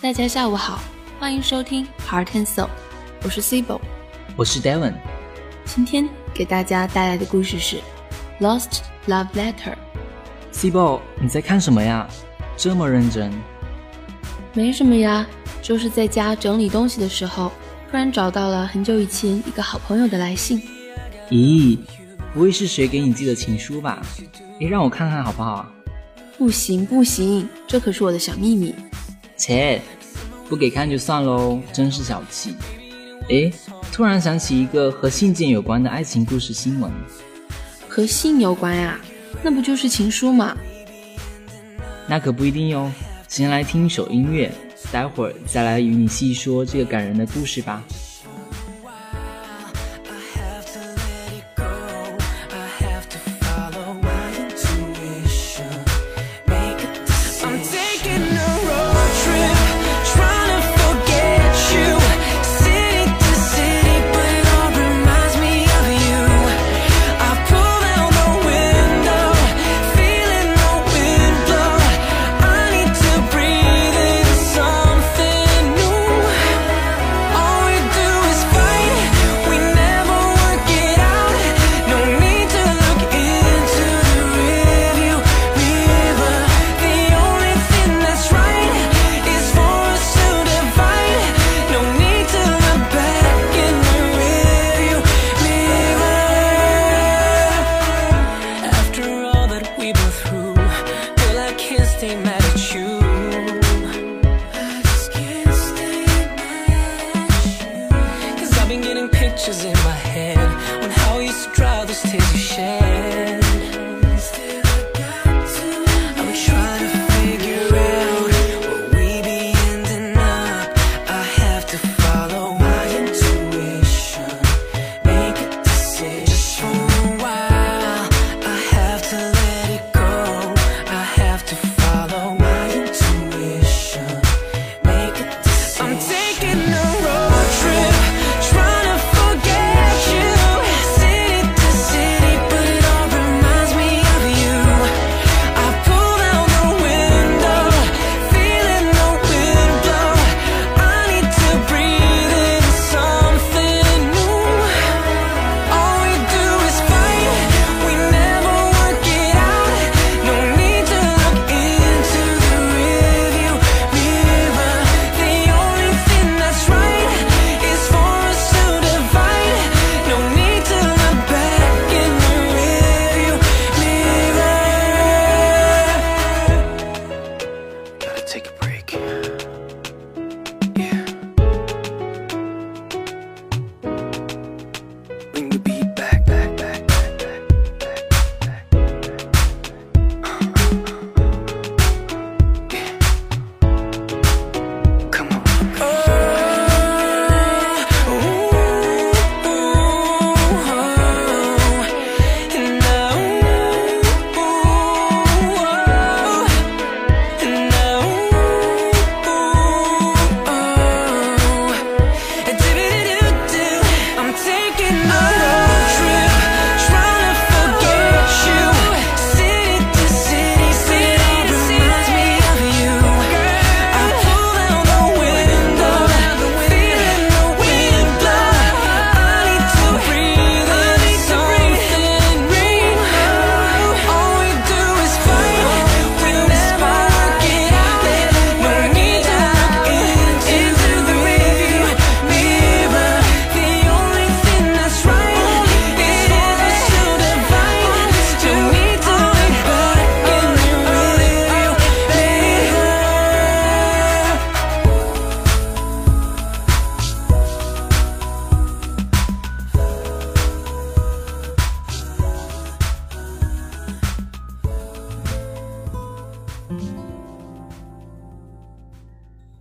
大家下午好，欢迎收听 Heart and Soul，我是 Cibo，我是 Devon。今天给大家带来的故事是《Lost Love Letter》。Cibo，你在看什么呀？这么认真？没什么呀，就是在家整理东西的时候，突然找到了很久以前一个好朋友的来信。咦，不会是谁给你寄的情书吧？你，让我看看好不好？不行不行，这可是我的小秘密。切。不给看就算喽，真是小气。诶，突然想起一个和信件有关的爱情故事新闻。和信有关呀？那不就是情书吗？那可不一定哟。先来听一首音乐，待会儿再来与你细说这个感人的故事吧。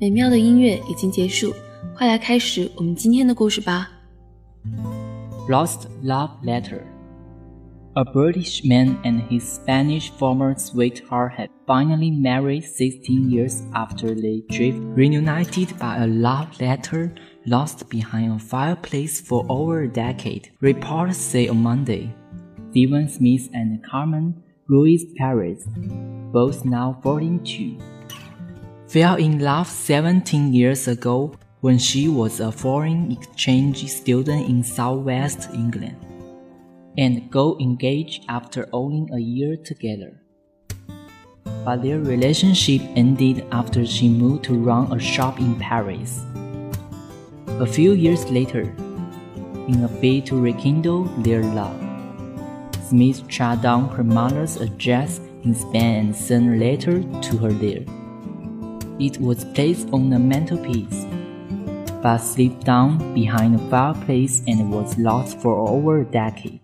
美妙的音乐已经结束，快来开始我们今天的故事吧。Lost Love Letter A British man and his Spanish former sweetheart had finally married 16 years after they drift reunited by a love letter lost behind a fireplace for over a decade, reports say on Monday. Stephen Smith and Carmen Ruiz Perez, both now 42, fell in love 17 years ago when she was a foreign exchange student in southwest England, and got engaged after only a year together. But their relationship ended after she moved to run a shop in Paris. A few years later, in a bid to rekindle their love, Smith tracked down her mother's address in Spain and sent a letter to her there. It was placed on a mantelpiece but slipped down behind the fireplace and was lost for over a decade.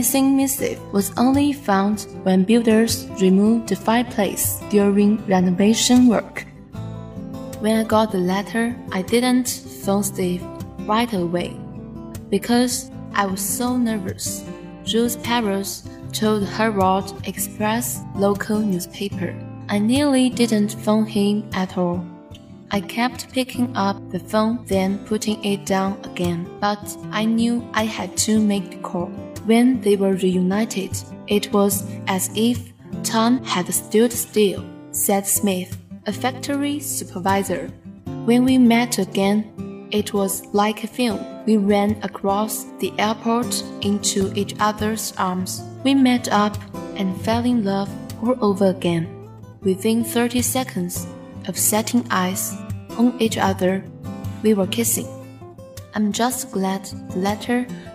Missing missive was only found when builders removed the fireplace during renovation work. When I got the letter, I didn't phone Steve right away because I was so nervous. Ruiz Perez told Herald Express local newspaper. I nearly didn't phone him at all. I kept picking up the phone, then putting it down again, but I knew I had to make the call. When they were reunited, it was as if time had stood still, said Smith, a factory supervisor. When we met again, it was like a film. We ran across the airport into each other's arms. We met up and fell in love all over again. Within 30 seconds of setting eyes on each other, we were kissing. I'm just glad the letter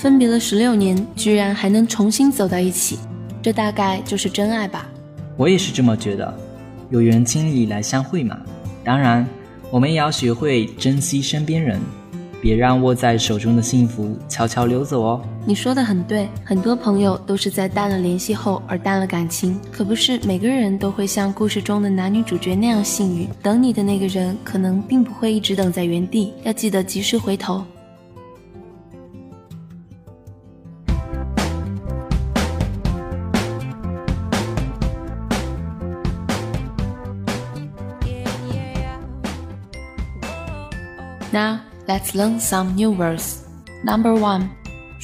分别了十六年，居然还能重新走到一起，这大概就是真爱吧？我也是这么觉得，有缘千里来相会嘛。当然，我们也要学会珍惜身边人。别让握在手中的幸福悄悄溜走哦。你说的很对，很多朋友都是在淡了联系后而淡了感情，可不是每个人都会像故事中的男女主角那样幸运。等你的那个人可能并不会一直等在原地，要记得及时回头。Now. Let's learn some new words. Number one,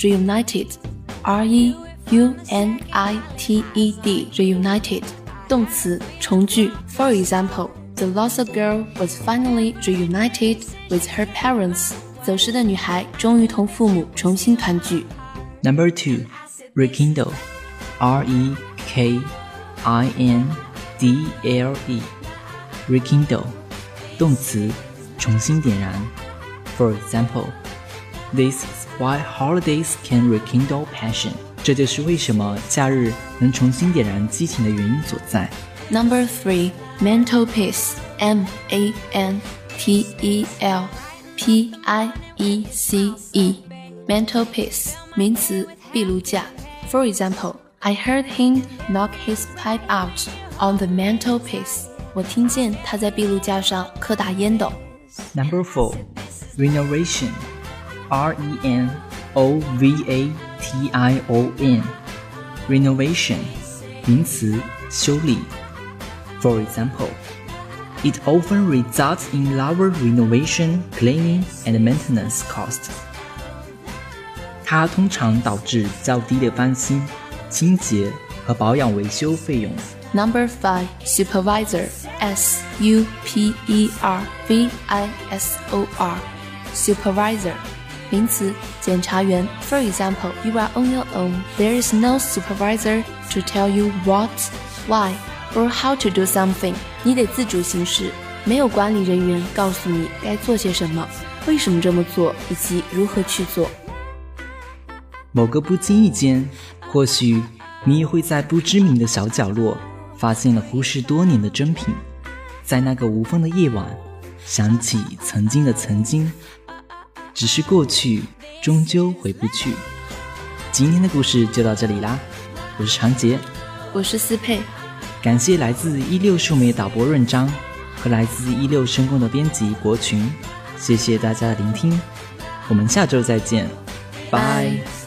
reunited. R E U N I T E D. Reunited. 动词重聚. For example, the lost girl was finally reunited with her parents. 走失的女孩终于同父母重新团聚. Number two, rekindle. R E K I N D L E. Rekindle. 动词重新点燃。 for example, these why holidays can rekindle passion。这就是为什么假日能重新点燃激情的原因所在。Number three, mantelpiece. M A N T E L P I E C E. Mantelpiece 名词，壁炉架。For example, I heard him knock his pipe out on the mantelpiece. four. renovation, R E N O V A T I O N, renovation, 名词，修理。For example, it often results in lower renovation, cleaning, and maintenance costs. 它通常导致较低的翻新、清洁和保养维修费用。Number five, supervisor. S U P E R V I S O R supervisor 名词，检查员。For example, you are on your own. There is no supervisor to tell you what, why, or how to do something. 你得自主行事，没有管理人员告诉你该做些什么，为什么这么做，以及如何去做。某个不经意间，或许你也会在不知名的小角落发现了忽视多年的珍品，在那个无风的夜晚，想起曾经的曾经。只是过去，终究回不去。今天的故事就到这里啦，我是常杰，我是思佩，感谢来自一六数媒导播润章和来自一六声工的编辑国群，谢谢大家的聆听，我们下周再见，拜。